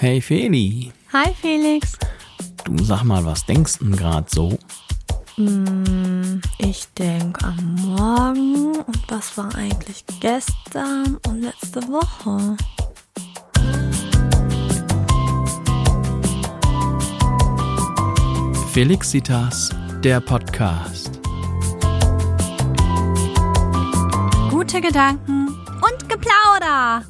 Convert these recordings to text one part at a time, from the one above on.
Hey Feli, Hi Felix. du sag mal, was denkst du grad so? Hm, ich denke am Morgen und was war eigentlich gestern und letzte Woche? Felixitas, der Podcast. Gute Gedanken und Geplauder.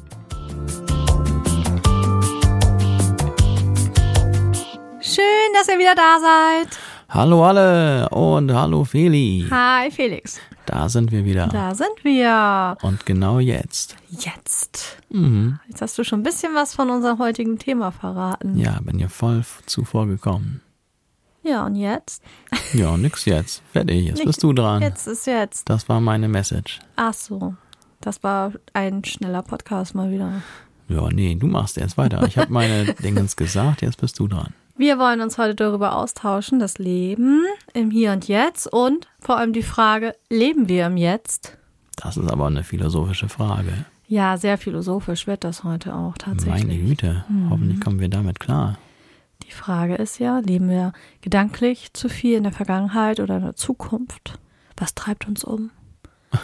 Schön, dass ihr wieder da seid. Hallo alle und hallo Feli. Hi Felix. Da sind wir wieder. Da sind wir. Und genau jetzt. Jetzt. Mhm. Jetzt hast du schon ein bisschen was von unserem heutigen Thema verraten. Ja, bin hier voll zuvor gekommen. Ja, und jetzt? Ja, nix jetzt. Fertig, jetzt Nix. bist du dran. Jetzt ist jetzt. Das war meine Message. Ach so. Das war ein schneller Podcast mal wieder. Ja, nee, du machst jetzt weiter. Ich habe meine Dingens gesagt, jetzt bist du dran. Wir wollen uns heute darüber austauschen, das Leben im Hier und Jetzt und vor allem die Frage, leben wir im Jetzt? Das ist aber eine philosophische Frage. Ja, sehr philosophisch wird das heute auch tatsächlich. Meine Güte, hoffentlich kommen wir damit klar. Die Frage ist ja, leben wir gedanklich zu viel in der Vergangenheit oder in der Zukunft? Was treibt uns um?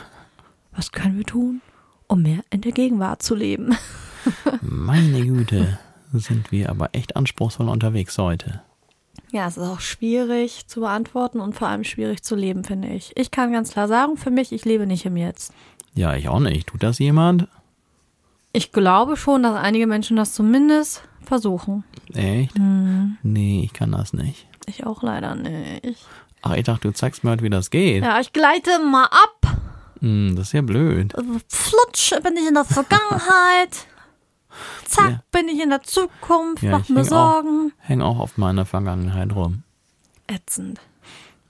Was können wir tun, um mehr in der Gegenwart zu leben? Meine Güte, sind wir aber echt anspruchsvoll unterwegs heute. Ja, es ist auch schwierig zu beantworten und vor allem schwierig zu leben, finde ich. Ich kann ganz klar sagen, für mich, ich lebe nicht im Jetzt. Ja, ich auch nicht. Tut das jemand? Ich glaube schon, dass einige Menschen das zumindest versuchen. Echt? Nee, ich kann das nicht. Ich auch leider nicht. Ach, ich dachte, du zeigst mir heute, wie das geht. Ja, ich gleite mal ab. Hm, das ist ja blöd. Flutsch bin ich in der Vergangenheit. Zack, Ja. bin ich in der Zukunft, Ja, mach mir häng auch, Sorgen. häng auch auf meiner Vergangenheit rum. Ätzend.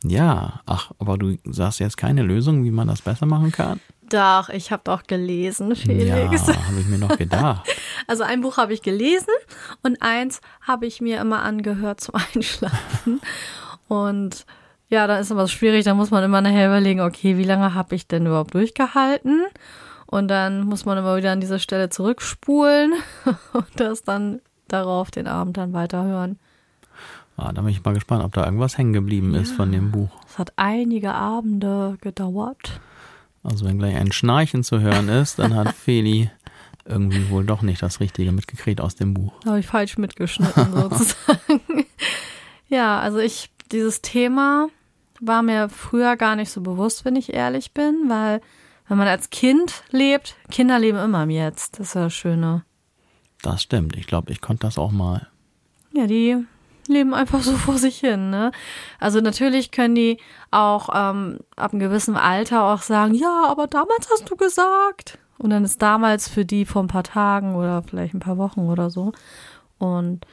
Ja, ach, aber du sagst jetzt keine Lösung, wie man das besser machen kann? Doch, ich habe doch gelesen, Felix. Ja, habe ich mir noch gedacht. Also ein Buch habe ich gelesen und eins habe ich mir immer angehört zum Einschlafen. Und ja, da ist immer schwierig, da muss man immer nachher überlegen, okay, wie lange habe ich denn überhaupt durchgehalten? Und dann muss man immer wieder an diese Stelle zurückspulen und das dann darauf den Abend dann weiterhören. Ah, da bin ich mal gespannt, ob da irgendwas hängen geblieben ist von dem Buch. Es hat einige Abende gedauert. Also wenn gleich ein Schnarchen zu hören ist, dann hat Feli irgendwie wohl doch nicht das Richtige mitgekriegt aus dem Buch. Habe ich falsch mitgeschnitten sozusagen. ja, also ich, dieses Thema war mir früher gar nicht so bewusst, wenn ich ehrlich bin, weil wenn man als Kind lebt, Kinder leben immer im Jetzt. Das ist ja das Schöne. Das stimmt. Ich glaube, ich konnte das auch mal. Ja, die leben einfach so vor sich hin, ne? Also natürlich können die auch ähm, ab einem gewissen Alter auch sagen, ja, aber damals hast du gesagt. Und dann ist damals für die vor ein paar Tagen oder vielleicht ein paar Wochen oder so. Und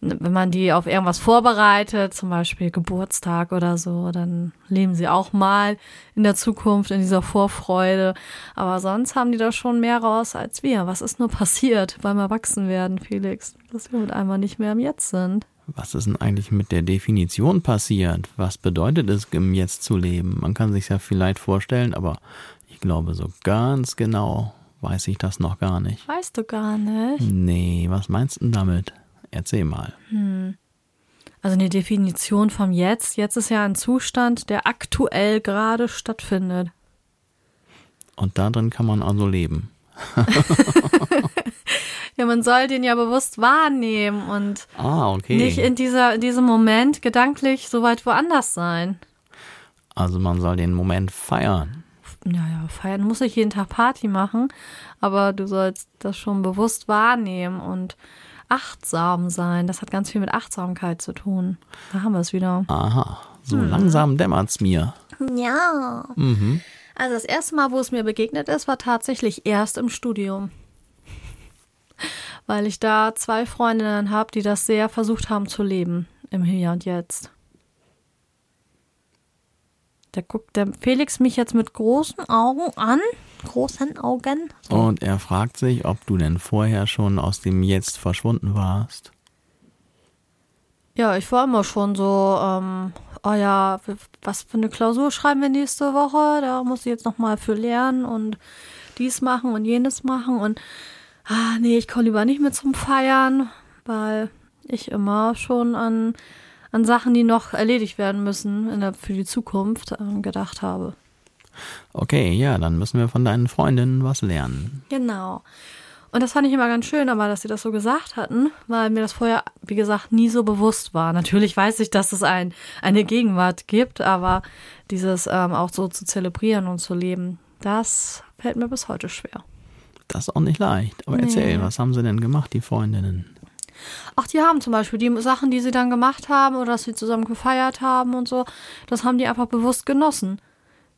wenn man die auf irgendwas vorbereitet, zum Beispiel Geburtstag oder so, dann leben sie auch mal in der Zukunft in dieser Vorfreude. Aber sonst haben die da schon mehr raus als wir. Was ist nur passiert beim Erwachsenwerden, Felix? Dass wir mit einmal nicht mehr im Jetzt sind. Was ist denn eigentlich mit der Definition passiert? Was bedeutet es, im Jetzt zu leben? Man kann sich ja vielleicht vorstellen, aber ich glaube, so ganz genau weiß ich das noch gar nicht. Weißt du gar nicht. Nee, was meinst du denn damit? Erzähl mal. Also eine Definition vom Jetzt. Jetzt ist ja ein Zustand, der aktuell gerade stattfindet. Und da drin kann man also leben. Ja, man soll den ja bewusst wahrnehmen und Ah, okay. nicht in dieser, in diesem Moment gedanklich so weit woanders sein. also man soll den Moment feiern. Naja, feiern muss ich jeden Tag Party machen, aber du sollst das schon bewusst wahrnehmen und achtsam sein. Das hat ganz viel mit Achtsamkeit zu tun. Da haben wir es wieder. Aha, so langsam dämmert's mir. Ja. Mhm. Also das erste Mal, wo es mir begegnet ist, war tatsächlich erst im Studium. Weil ich da zwei Freundinnen habe, die das sehr versucht haben zu leben im Hier und Jetzt. Da guckt der Felix mich jetzt mit großen Augen an. Großen Augen. Und er fragt sich, ob du denn vorher schon aus dem Jetzt verschwunden warst. Ja, ich war immer schon so, ähm, oh ja, was für eine Klausur schreiben wir nächste Woche? Da muss ich jetzt nochmal für lernen und dies machen und jenes machen und ah, nee, ich komme lieber nicht mit zum Feiern. weil ich immer schon an, an Sachen, die noch erledigt werden müssen in der, für die Zukunft, äh, gedacht habe. Okay, ja, dann müssen wir von deinen Freundinnen was lernen. Genau. Und das fand ich immer ganz schön, aber dass sie das so gesagt hatten, weil mir das vorher, wie gesagt, nie so bewusst war. Natürlich weiß ich, dass es ein, eine Gegenwart gibt, aber dieses ähm, auch so zu zelebrieren und zu leben, das fällt mir bis heute schwer. Das ist auch nicht leicht. Aber erzähl, Nee. was haben sie denn gemacht, die Freundinnen? Ach, die haben zum Beispiel die Sachen, die sie dann gemacht haben oder dass sie zusammen gefeiert haben und so, das haben die einfach bewusst genossen.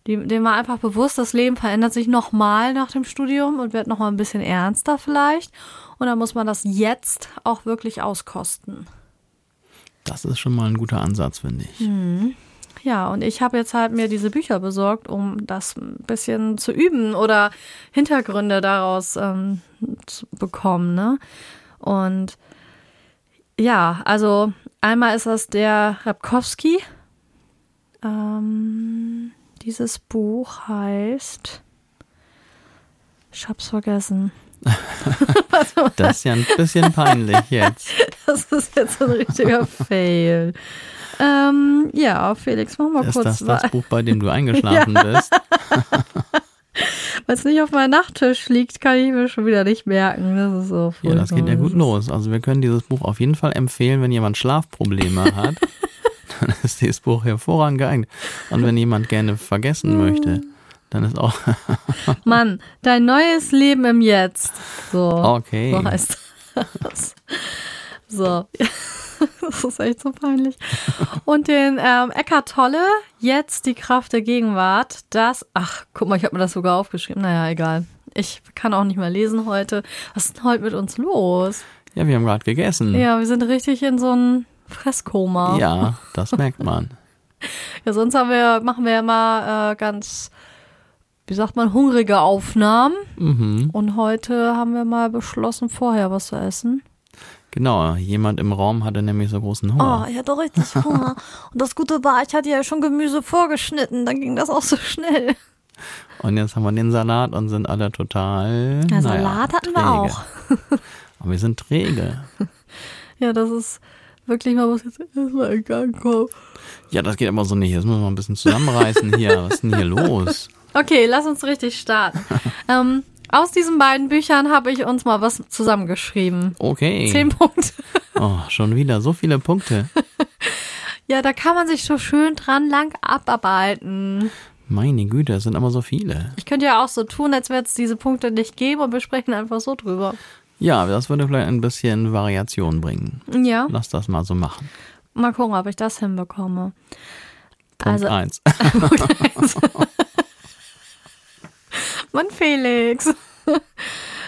Die, dem war einfach bewusst, das Leben verändert sich nochmal nach dem Studium und wird nochmal ein bisschen ernster vielleicht. Und dann muss man das jetzt auch wirklich auskosten. Das ist schon mal ein guter Ansatz, finde ich. Hm. Ja, und ich habe jetzt halt mir diese Bücher besorgt, um das ein bisschen zu üben oder Hintergründe daraus ähm, zu bekommen. Ne? Und ja, also einmal ist das der Rapkowski. Ähm, dieses Buch heißt. Ich hab's vergessen. Das ist ja ein bisschen peinlich jetzt. Das ist jetzt ein richtiger Fail. Ähm, ja, Felix, mach mal Ist kurz das weiter. das Buch, bei dem du eingeschlafen bist? Weil es nicht auf meinem Nachttisch liegt, kann ich mir schon wieder nicht merken. Das ist so Ja, das geht ja gut los. Also wir können dieses Buch auf jeden Fall empfehlen, wenn jemand Schlafprobleme hat. Dann ist dieses Buch hervorragend geeignet. Und wenn jemand gerne vergessen möchte, dann ist auch Mann, dein neues Leben im Jetzt. So, okay. so heißt das. So. Das ist echt so peinlich. Und den ähm, Eckart Tolle, jetzt die Kraft der Gegenwart. Das, ach, guck mal, ich habe mir das sogar aufgeschrieben. Naja, egal. Ich kann auch nicht mehr lesen heute. Was ist denn heute mit uns los? Ja, wir haben gerade gegessen. Ja, wir sind richtig in so einem Fresskoma. Ja, das merkt man. Ja, sonst wir, machen wir immer äh, ganz, wie sagt man, hungrige Aufnahmen. Mhm. Und heute haben wir mal beschlossen, vorher was zu essen. Genau, jemand im Raum hatte nämlich so großen Hunger. Oh, ich hatte richtig Hunger. Und das Gute war, ich hatte ja schon Gemüse vorgeschnitten. Dann ging das auch so schnell. Und jetzt haben wir den Salat und sind alle total. Ja, naja, Salat hatten wir träge. auch. Aber wir sind träge. Ja, das ist wirklich, man muss jetzt erstmal in Gang kommen. Ja, das geht aber so nicht. Jetzt müssen wir ein bisschen zusammenreißen hier. Was ist denn hier los? Okay, lass uns richtig starten. ähm, aus diesen beiden Büchern habe ich uns mal was zusammengeschrieben. Okay. Zehn Punkte. Oh, schon wieder so viele Punkte. Ja, da kann man sich so schön dran lang abarbeiten. Meine Güte, es sind aber so viele. Ich könnte ja auch so tun, als würde es diese Punkte nicht geben und wir sprechen einfach so drüber. Ja, das würde vielleicht ein bisschen Variation bringen. Ja, Lass das mal so machen. mal gucken, ob ich das hinbekomme. Punkt Also- eins. Mann, Felix.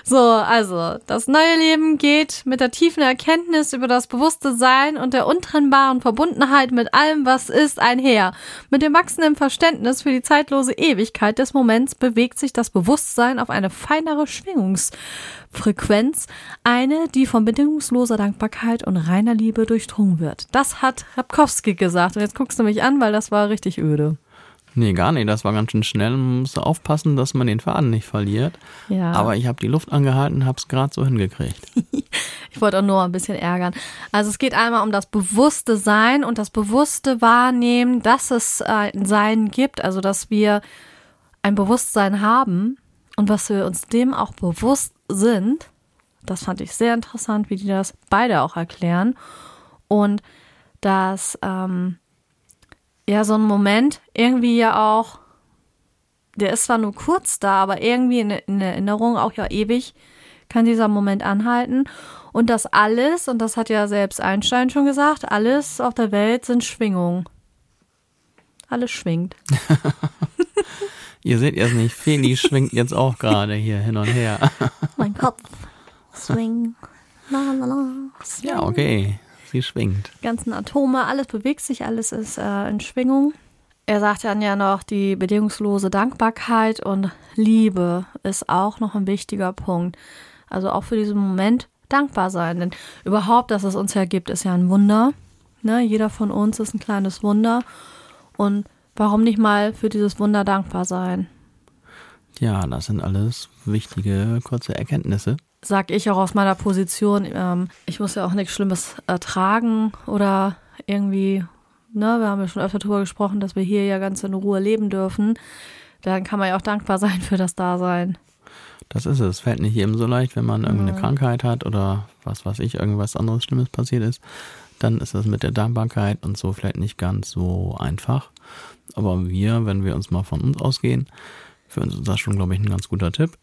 So, also, das neue Leben geht mit der tiefen Erkenntnis über das bewusste Sein und der untrennbaren Verbundenheit mit allem, was ist, einher. Mit dem wachsenden Verständnis für die zeitlose Ewigkeit des Moments bewegt sich das Bewusstsein auf eine feinere Schwingungsfrequenz, eine, die von bedingungsloser Dankbarkeit und reiner Liebe durchdrungen wird. Das hat Rapkowski gesagt. Und jetzt guckst du mich an, weil das war richtig öde. Nee, gar nicht. Das war ganz schön schnell. Man muss aufpassen, dass man den Faden nicht verliert. Ja. Aber ich habe die Luft angehalten, hab's gerade so hingekriegt. Ich wollte auch nur ein bisschen ärgern. Also es geht einmal um das bewusste Sein und das bewusste Wahrnehmen, dass es äh, ein Sein gibt, also dass wir ein Bewusstsein haben und was wir uns dem auch bewusst sind. Das fand ich sehr interessant, wie die das beide auch erklären. Und dass ähm, ja so ein Moment irgendwie ja auch, der ist zwar nur kurz da, aber irgendwie in, in Erinnerung auch ja ewig kann dieser Moment anhalten. Und das alles, und das hat ja selbst Einstein schon gesagt, alles auf der Welt sind Schwingungen. Alles schwingt. Ihr seht jetzt nicht, Feli schwingt jetzt auch gerade hier hin und her. Mein Kopf. Swing. La, la, la. Ja, okay. Sie schwingt. Die ganzen Atome, alles bewegt sich, alles ist äh, in Schwingung. Er sagt dann ja noch, die bedingungslose Dankbarkeit und Liebe ist auch noch ein wichtiger Punkt. Also auch für diesen Moment dankbar sein. Denn überhaupt, dass es uns ja gibt, ist ja ein Wunder. Ne? Jeder von uns ist ein kleines Wunder. Und warum nicht mal für dieses Wunder dankbar sein? Ja, das sind alles wichtige, kurze Erkenntnisse. Sag ich auch aus meiner Position, ähm, ich muss ja auch nichts Schlimmes ertragen oder irgendwie, ne, wir haben ja schon öfter darüber gesprochen, dass wir hier ja ganz in Ruhe leben dürfen. Dann kann man ja auch dankbar sein für das Dasein. Das ist es. Fällt nicht jedem so leicht, wenn man irgendeine ja. Krankheit hat oder was weiß ich, irgendwas anderes Schlimmes passiert ist. Dann ist das mit der Dankbarkeit und so vielleicht nicht ganz so einfach. Aber wir, wenn wir uns mal von uns ausgehen, für uns ist das schon, glaube ich, ein ganz guter Tipp.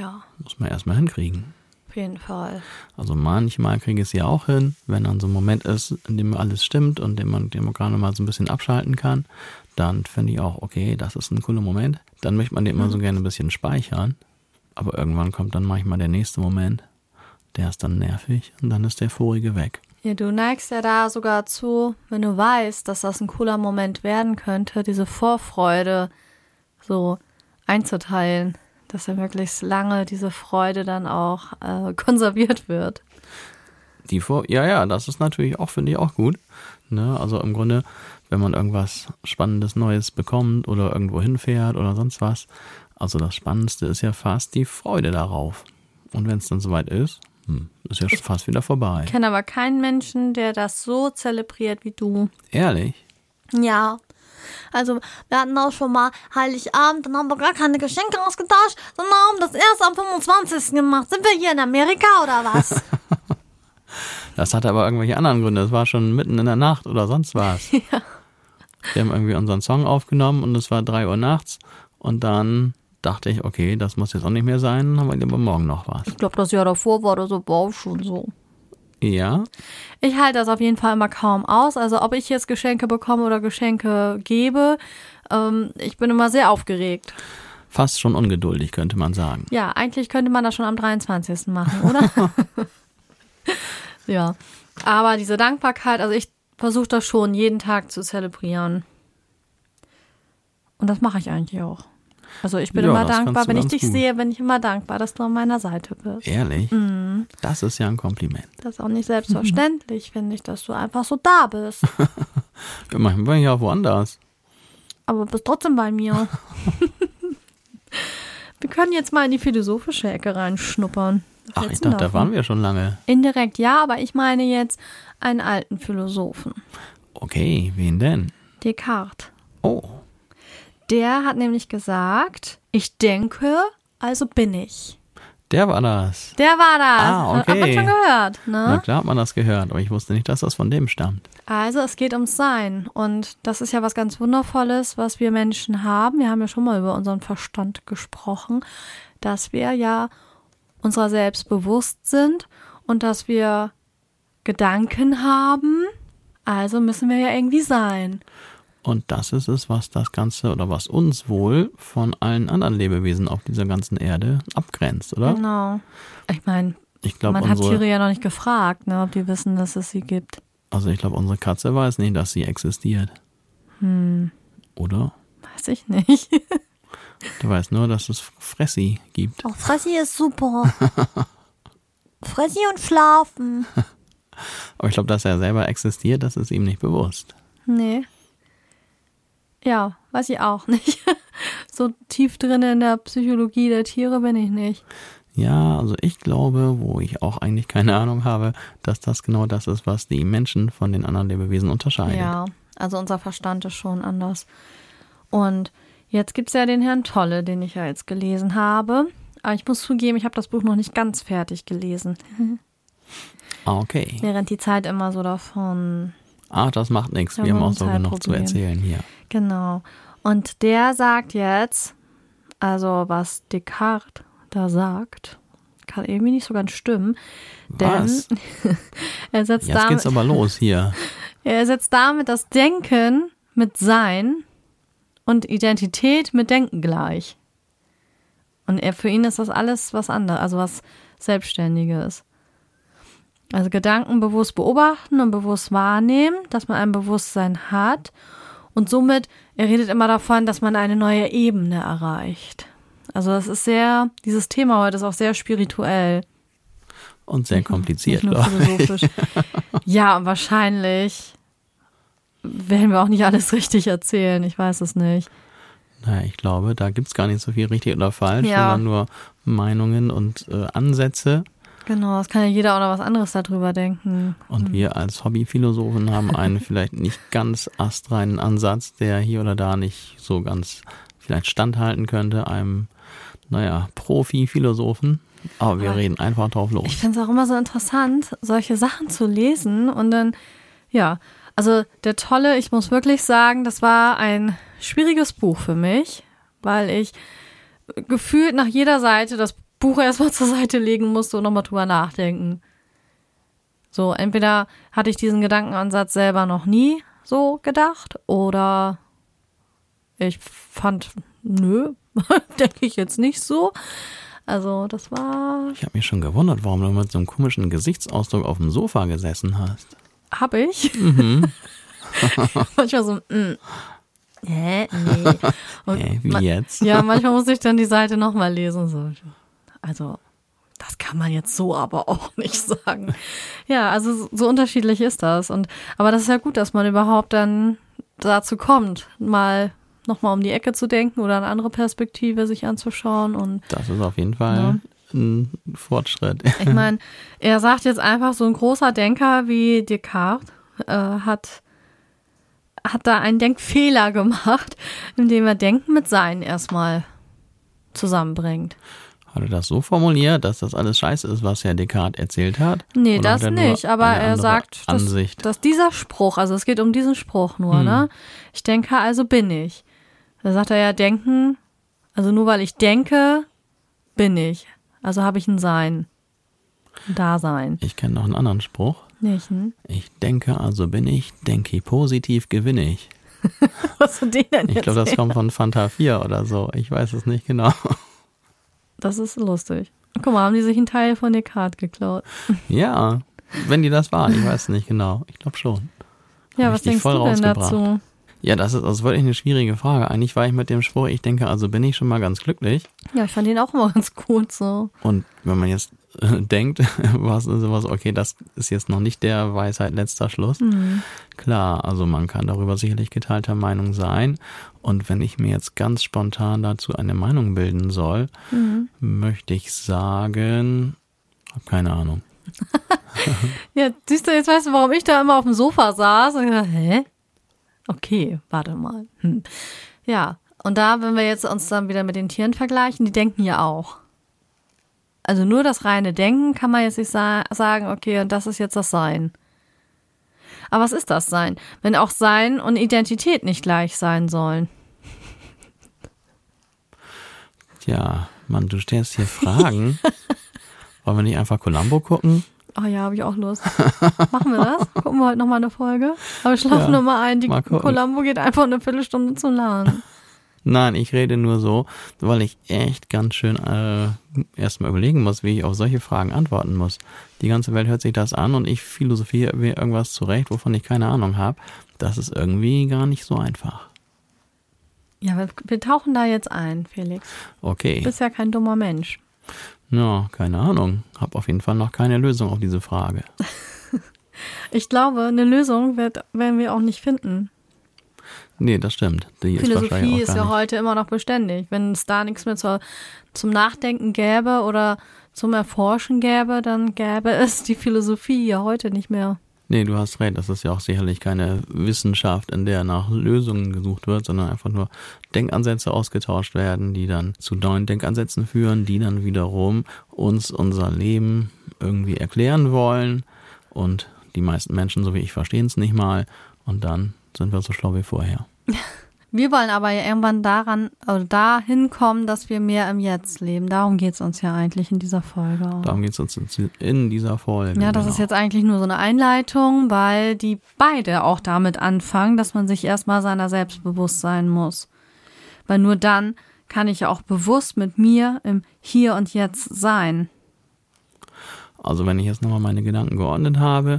Ja. Muss man erstmal hinkriegen. Auf jeden Fall. Also manchmal kriege ich es ja auch hin, wenn dann so ein Moment ist, in dem alles stimmt und den man, den man gerade mal so ein bisschen abschalten kann, dann finde ich auch, okay, das ist ein cooler Moment. Dann möchte man den immer so mhm. gerne ein bisschen speichern. Aber irgendwann kommt dann manchmal der nächste Moment, der ist dann nervig und dann ist der vorige weg. Ja, du neigst ja da sogar zu, wenn du weißt, dass das ein cooler Moment werden könnte, diese Vorfreude so einzuteilen, dass ja möglichst lange diese Freude dann auch äh, konserviert wird. Die Vor ja, ja, das ist natürlich auch, finde ich, auch gut. Ne? Also im Grunde, wenn man irgendwas Spannendes Neues bekommt oder irgendwo hinfährt oder sonst was. Also das Spannendste ist ja fast die Freude darauf. Und wenn es dann soweit ist, hm, ist ja schon fast wieder vorbei. Ich kenne aber keinen Menschen, der das so zelebriert wie du. Ehrlich? Ja. Also, wir hatten auch schon mal Heiligabend, dann haben wir gar keine Geschenke ausgetauscht, sondern haben das erst am 25. gemacht. Sind wir hier in Amerika oder was? das hatte aber irgendwelche anderen Gründe. Es war schon mitten in der Nacht oder sonst was. ja. Wir haben irgendwie unseren Song aufgenommen und es war 3 Uhr nachts und dann dachte ich, okay, das muss jetzt auch nicht mehr sein, haben wir lieber morgen noch was. Ich glaube, das Jahr davor war das aber auch schon so. Ja. Ich halte das auf jeden Fall immer kaum aus. Also ob ich jetzt Geschenke bekomme oder Geschenke gebe, ähm, ich bin immer sehr aufgeregt. Fast schon ungeduldig, könnte man sagen. Ja, eigentlich könnte man das schon am 23. machen, oder? ja. Aber diese Dankbarkeit, also ich versuche das schon jeden Tag zu zelebrieren. Und das mache ich eigentlich auch. Also ich bin ja, immer dankbar, wenn ich dich gut. sehe, bin ich immer dankbar, dass du an meiner Seite bist. Ehrlich? Mhm. Das ist ja ein Kompliment. Das ist auch nicht selbstverständlich, finde ich, dass du einfach so da bist. ja, manchmal bin ich auch woanders. Aber bist trotzdem bei mir. wir können jetzt mal in die philosophische Ecke reinschnuppern. Was Ach, ich dachte, da waren wir schon lange. Indirekt ja, aber ich meine jetzt einen alten Philosophen. Okay, wen denn? Descartes. Oh. Der hat nämlich gesagt, ich denke, also bin ich. Der war das. Der war das. Ah, okay. Hat man schon gehört, ne? Na klar hat man das gehört, aber ich wusste nicht, dass das von dem stammt. Also es geht ums Sein und das ist ja was ganz Wundervolles, was wir Menschen haben. Wir haben ja schon mal über unseren Verstand gesprochen, dass wir ja unserer selbst bewusst sind und dass wir Gedanken haben. Also müssen wir ja irgendwie sein. Und das ist es, was das Ganze oder was uns wohl von allen anderen Lebewesen auf dieser ganzen Erde abgrenzt, oder? Genau. Ich meine, man unsere, hat Tiere ja noch nicht gefragt, ne, ob die wissen, dass es sie gibt. Also ich glaube, unsere Katze weiß nicht, dass sie existiert. Hm. Oder? Weiß ich nicht. du weißt nur, dass es Fressi gibt. Oh, Fressi ist super. Fressi und schlafen. Aber ich glaube, dass er selber existiert, das ist ihm nicht bewusst. Nee. Ja, weiß ich auch nicht. so tief drin in der Psychologie der Tiere bin ich nicht. Ja, also ich glaube, wo ich auch eigentlich keine Ahnung habe, dass das genau das ist, was die Menschen von den anderen Lebewesen unterscheidet. Ja, also unser Verstand ist schon anders. Und jetzt gibt es ja den Herrn Tolle, den ich ja jetzt gelesen habe. Aber ich muss zugeben, ich habe das Buch noch nicht ganz fertig gelesen. Ah, okay. Während die Zeit immer so davon Ach, das macht nichts. Wir haben auch so genug zu erzählen hier. Genau. Und der sagt jetzt, also was Descartes da sagt, kann irgendwie nicht so ganz stimmen. Was? Denn er setzt Jetzt damit, geht's aber los hier. Er setzt damit das Denken mit Sein und Identität mit Denken gleich. Und er, für ihn ist das alles was anderes, also was Selbstständiges. Also Gedanken bewusst beobachten und bewusst wahrnehmen, dass man ein Bewusstsein hat. Und somit, er redet immer davon, dass man eine neue Ebene erreicht. Also das ist sehr, dieses Thema heute ist auch sehr spirituell. Und sehr kompliziert, glaube ich. ja, wahrscheinlich werden wir auch nicht alles richtig erzählen. Ich weiß es nicht. Naja, ich glaube, da gibt's gar nicht so viel richtig oder falsch, Ja. sondern nur Meinungen und äh, Ansätze. Genau, das kann ja jeder auch noch was anderes darüber denken. Und wir als Hobbyphilosophen haben einen vielleicht nicht ganz astreinen Ansatz, der hier oder da nicht so ganz vielleicht standhalten könnte, einem, naja, Profi-Philosophen. Aber wir Aber reden einfach drauf Ich los. finde es auch immer so interessant, solche Sachen zu lesen und dann, ja, also der Tolle, ich muss wirklich sagen, das war ein schwieriges Buch für mich, weil ich gefühlt nach jeder Seite das Buch erstmal zur Seite legen musste und nochmal drüber nachdenken. So, entweder hatte ich diesen Gedankenansatz selber noch nie so gedacht oder ich fand, nö, denke ich jetzt nicht so. Also, das war Ich habe mich schon gewundert, warum du mit so einem komischen Gesichtsausdruck auf dem Sofa gesessen hast. Hab ich. manchmal so, mm, hä, nee. Und Hey, wie jetzt? Ja, manchmal muss ich dann die Seite nochmal lesen. So. Also, das kann man jetzt so aber auch nicht sagen. Ja, also so- unterschiedlich ist das. Und aber das ist ja gut, dass man überhaupt dann dazu kommt, mal nochmal um die Ecke zu denken oder eine andere Perspektive sich anzuschauen und Das ist auf jeden Fall Ja. ein Fortschritt. Ich meine, er sagt jetzt einfach, so ein großer Denker wie Descartes äh, hat, hat da einen Denkfehler gemacht, indem er Denken mit Sein erstmal zusammenbringt. Hat er das so formuliert, dass das alles scheiße ist, was Herr Descartes erzählt hat? Nee, Oder das hat er nicht, aber er sagt, dass, dass dieser Spruch, also es geht um diesen Spruch nur, ne? Ich denke, also bin ich. Da sagt er ja, denken, also nur weil ich denke, bin ich. Also habe ich ein Sein. Ein Dasein. Ich kenne noch einen anderen Spruch. Nicht, hm? Ich denke, also bin ich, denke positiv, gewinne ich. Was du den denn Ich glaube, das kommt von Fanta 4 oder so. Ich weiß es nicht genau. Das ist lustig. Guck mal, haben die sich einen Teil von Descartes geklaut. Ja, wenn die das waren, ich weiß nicht genau. Ich glaube schon. Ja, Hab was denkst du denn dazu? Ja, das ist, das ist wirklich eine schwierige Frage. Eigentlich war ich mit dem Spruch, ich denke, also bin ich schon mal ganz glücklich. Ja, ich fand ihn auch immer ganz gut so. Und wenn man jetzt äh, denkt, was ist sowas, okay, das ist jetzt noch nicht der Weisheit letzter Schluss. Klar, also man kann darüber sicherlich geteilter Meinung sein. Und wenn ich mir jetzt ganz spontan dazu eine Meinung bilden soll, möchte ich sagen, hab keine Ahnung. Ja, siehst du, jetzt weißt du, warum ich da immer auf dem Sofa saß und gedacht, hä? Okay, warte mal. Hm. Ja, und da, wenn wir jetzt uns dann wieder mit den Tieren vergleichen, die denken ja auch. Also nur das reine Denken kann man jetzt nicht sa sagen, okay, und das ist jetzt das Sein. Aber was ist das Sein? Wenn auch Sein und Identität nicht gleich sein sollen. Tja, Mann, du stellst hier Fragen. Wollen wir nicht einfach Columbo gucken? Oh ja, habe ich auch Lust. Machen wir das? Gucken wir heute nochmal eine Folge? Aber schlafen Ja, noch mal ein. Die. Columbo geht einfach eine Viertelstunde zu lang. Nein, ich rede nur so, weil ich echt ganz schön äh, erstmal überlegen muss, wie ich auf solche Fragen antworten muss. Die ganze Welt hört sich das an und ich philosophiere mir irgendwas zurecht, wovon ich keine Ahnung habe. Das ist irgendwie gar nicht so einfach. Ja, wir, wir tauchen da jetzt ein, Felix. Du Okay, bist ja kein dummer Mensch. Ja, keine Ahnung. Hab auf jeden Fall noch keine Lösung auf diese Frage. Ich glaube, eine Lösung wird, werden wir auch nicht finden. Nee, das stimmt. Die ist Philosophie ist gar ja heute immer noch beständig. Wenn es da nichts mehr zur, zum Nachdenken gäbe oder zum Erforschen gäbe, dann gäbe es die Philosophie ja heute nicht mehr. Nee, du hast recht. Das ist ja auch sicherlich keine Wissenschaft, in der nach Lösungen gesucht wird, sondern einfach nur Denkansätze ausgetauscht werden, die dann zu neuen Denkansätzen führen, die dann wiederum uns unser Leben irgendwie erklären wollen. Und die meisten Menschen, so wie ich, verstehen es nicht mal. Und dann sind wir so schlau wie vorher. Wir wollen aber ja irgendwann daran oder dahin kommen, dass wir mehr im Jetzt leben. Darum geht es uns ja eigentlich in dieser Folge. Auch. Darum geht es uns in dieser Folge. Ja, das genau. ist jetzt eigentlich nur so eine Einleitung, weil die beide auch damit anfangen, dass man sich erstmal seiner selbst bewusst sein muss. Weil nur dann kann ich ja auch bewusst mit mir im Hier und Jetzt sein. Also wenn ich jetzt nochmal meine Gedanken geordnet habe,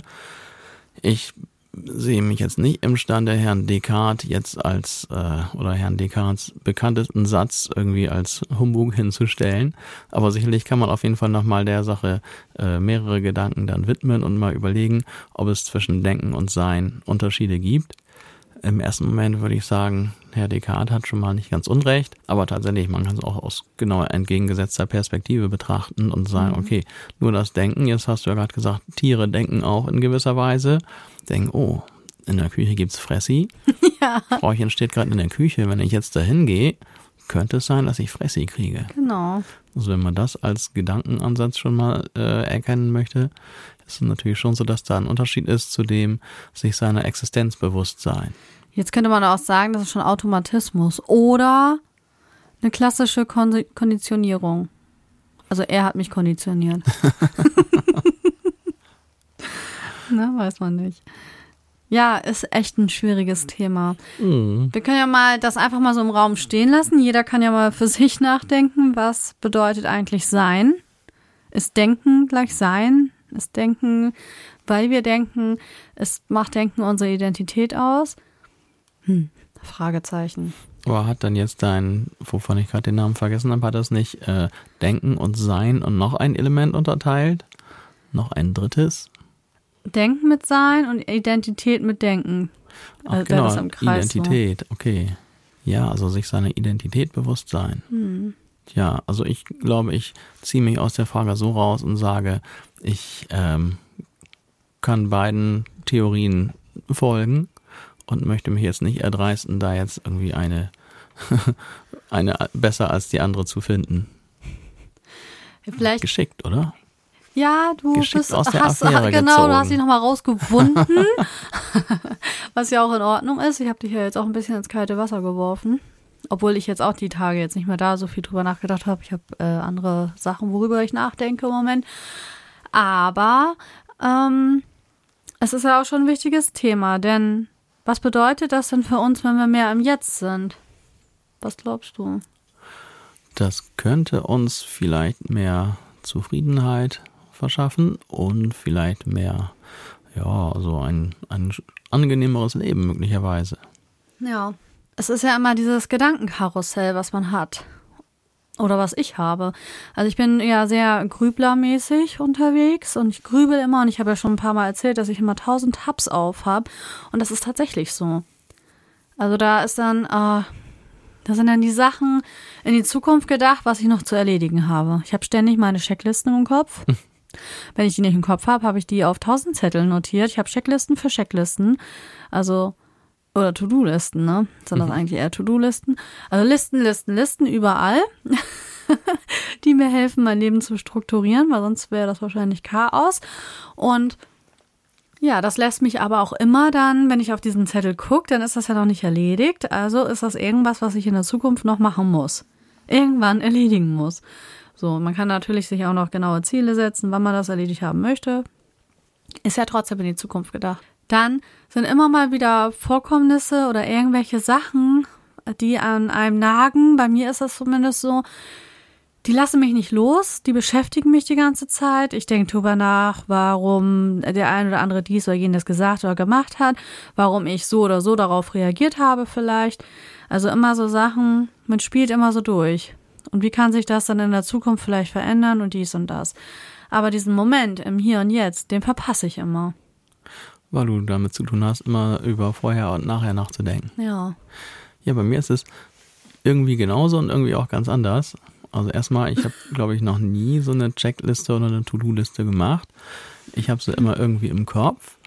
ich sehe mich jetzt nicht imstande, Herrn Descartes jetzt als, äh, oder Herrn Descartes bekanntesten Satz irgendwie als Humbug hinzustellen. Aber sicherlich kann man auf jeden Fall nochmal der Sache äh, mehrere Gedanken dann widmen und mal überlegen, ob es zwischen Denken und Sein Unterschiede gibt. Im ersten Moment würde ich sagen, Herr Descartes hat schon mal nicht ganz unrecht, aber tatsächlich, man kann es auch aus genau entgegengesetzter Perspektive betrachten und sagen, mhm. okay, nur das Denken, jetzt hast du ja gerade gesagt, Tiere denken auch in gewisser Weise, denken, oh, in der Küche gibt's Fressi. Ja. Frauchen steht gerade in der Küche, wenn ich jetzt dahin gehe, könnte es sein, dass ich Fressi kriege. Genau. Also wenn man das als Gedankenansatz schon mal äh, erkennen möchte, ist es natürlich schon so, dass da ein Unterschied ist zu dem sich seiner Existenz bewusst sein. Jetzt könnte man auch sagen, das ist schon Automatismus oder eine klassische Kon Konditionierung. Also er hat mich konditioniert. Na, weiß man nicht. Ja, ist echt ein schwieriges Thema. Mhm. Wir können ja mal das einfach mal so im Raum stehen lassen. Jeder kann ja mal für sich nachdenken, was bedeutet eigentlich sein? Ist Denken gleich Sein? Ist Denken, weil wir denken, es macht Denken unsere Identität aus? Hm, Fragezeichen. Aber hat dann jetzt dein, wovon ich gerade den Namen vergessen habe, hat das nicht äh, Denken und Sein und noch ein Element unterteilt? Noch ein drittes? Denken mit Sein und Identität mit Denken. Ach, also genau, Identität, so. okay. Ja, also sich seiner Identität bewusst sein. Hm. Ja, also ich glaube, ich ziehe mich aus der Frage so raus und sage, ich ähm, kann beiden Theorien folgen und möchte mich jetzt nicht erdreisten, da jetzt irgendwie eine, eine besser als die andere zu finden. Vielleicht geschickt, oder? Ja, du bist aus der hast, Affäre genau, gezogen. du hast dich nochmal rausgewunden, was ja auch in Ordnung ist. Ich habe dich ja jetzt auch ein bisschen ins kalte Wasser geworfen, obwohl ich jetzt auch die Tage jetzt nicht mehr da so viel drüber nachgedacht habe. Ich habe äh, andere Sachen, worüber ich nachdenke im Moment. Aber ähm, es ist ja auch schon ein wichtiges Thema, denn was bedeutet das denn für uns, wenn wir mehr im Jetzt sind? Was glaubst du? Das könnte uns vielleicht mehr Zufriedenheit verschaffen und vielleicht mehr, ja, so ein, ein angenehmeres Leben möglicherweise. Ja, es ist ja immer dieses Gedankenkarussell, was man hat oder was ich habe. Also ich bin ja sehr grüblermäßig unterwegs und ich grübel immer und ich habe ja schon ein paar Mal erzählt, dass ich immer tausend Tabs auf habe und das ist tatsächlich so. Also da ist dann, äh, da sind dann die Sachen in die Zukunft gedacht, was ich noch zu erledigen habe. Ich habe ständig meine Checklisten im Kopf. Wenn ich die nicht im Kopf habe, habe ich die auf tausend Zetteln notiert. Ich habe Checklisten für Checklisten. Also oder To-Do-Listen, ne? Sind das mhm. eigentlich eher To-Do-Listen? Also Listen, Listen, Listen überall, die mir helfen, mein Leben zu strukturieren, weil sonst wäre das wahrscheinlich Chaos. Und ja, das lässt mich aber auch immer dann, wenn ich auf diesen Zettel gucke, dann ist das ja noch nicht erledigt. Also ist das irgendwas, was ich in der Zukunft noch machen muss. Irgendwann erledigen muss. So, man kann natürlich sich auch noch genaue Ziele setzen, wann man das erledigt haben möchte. Ist ja trotzdem in die Zukunft gedacht dann sind immer mal wieder Vorkommnisse oder irgendwelche Sachen, die an einem nagen. Bei mir ist das zumindest so. Die lassen mich nicht los, die beschäftigen mich die ganze Zeit. Ich denke drüber nach, warum der ein oder andere dies oder jenes gesagt oder gemacht hat, warum ich so oder so darauf reagiert habe vielleicht. Also immer so Sachen, man spielt immer so durch. Und wie kann sich das dann in der Zukunft vielleicht verändern und dies und das. Aber diesen Moment im Hier und Jetzt, den verpasse ich immer weil du damit zu tun hast, immer über vorher und nachher nachzudenken. Ja. Ja, bei mir ist es irgendwie genauso und irgendwie auch ganz anders. Also erstmal, ich habe, glaube ich, noch nie so eine Checkliste oder eine To-Do-Liste gemacht. Ich habe sie immer irgendwie im Kopf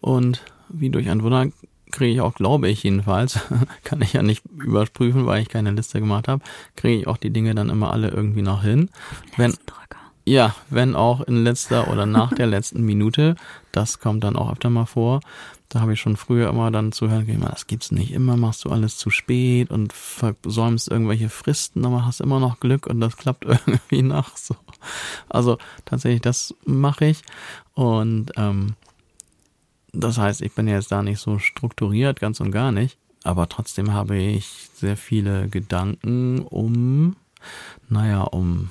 und wie durch ein Wunder kriege ich auch, glaube ich jedenfalls, kann ich ja nicht überprüfen, weil ich keine Liste gemacht habe, kriege ich auch die Dinge dann immer alle irgendwie noch hin. Wenn, ja, wenn auch in letzter oder nach der letzten Minute. Das kommt dann auch öfter mal vor. Da habe ich schon früher immer dann zu hören gegeben, das gibt's nicht. Immer machst du alles zu spät und versäumst irgendwelche Fristen, aber hast immer noch Glück und das klappt irgendwie nach so. Also tatsächlich, das mache ich. Und ähm, das heißt, ich bin jetzt da nicht so strukturiert, ganz und gar nicht. Aber trotzdem habe ich sehr viele Gedanken um, naja, um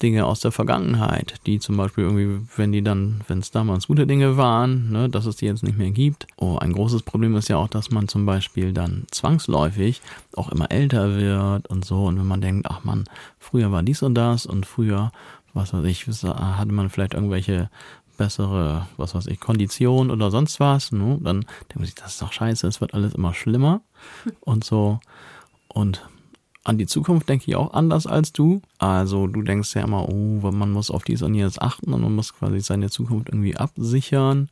Dinge aus der Vergangenheit, die zum Beispiel irgendwie, wenn die dann, wenn es damals gute Dinge waren, ne, dass es die jetzt nicht mehr gibt. Oh, ein großes Problem ist ja auch, dass man zum Beispiel dann zwangsläufig auch immer älter wird und so. Und wenn man denkt, ach man, früher war dies und das und früher, was weiß ich, hatte man vielleicht irgendwelche bessere, was weiß ich, Kondition oder sonst was. Ne? Dann denkt man sich, das ist doch scheiße, es wird alles immer schlimmer und so. Und an die Zukunft denke ich auch anders als du. Also du denkst ja immer, oh, man muss auf dies und jenes achten und man muss quasi seine Zukunft irgendwie absichern.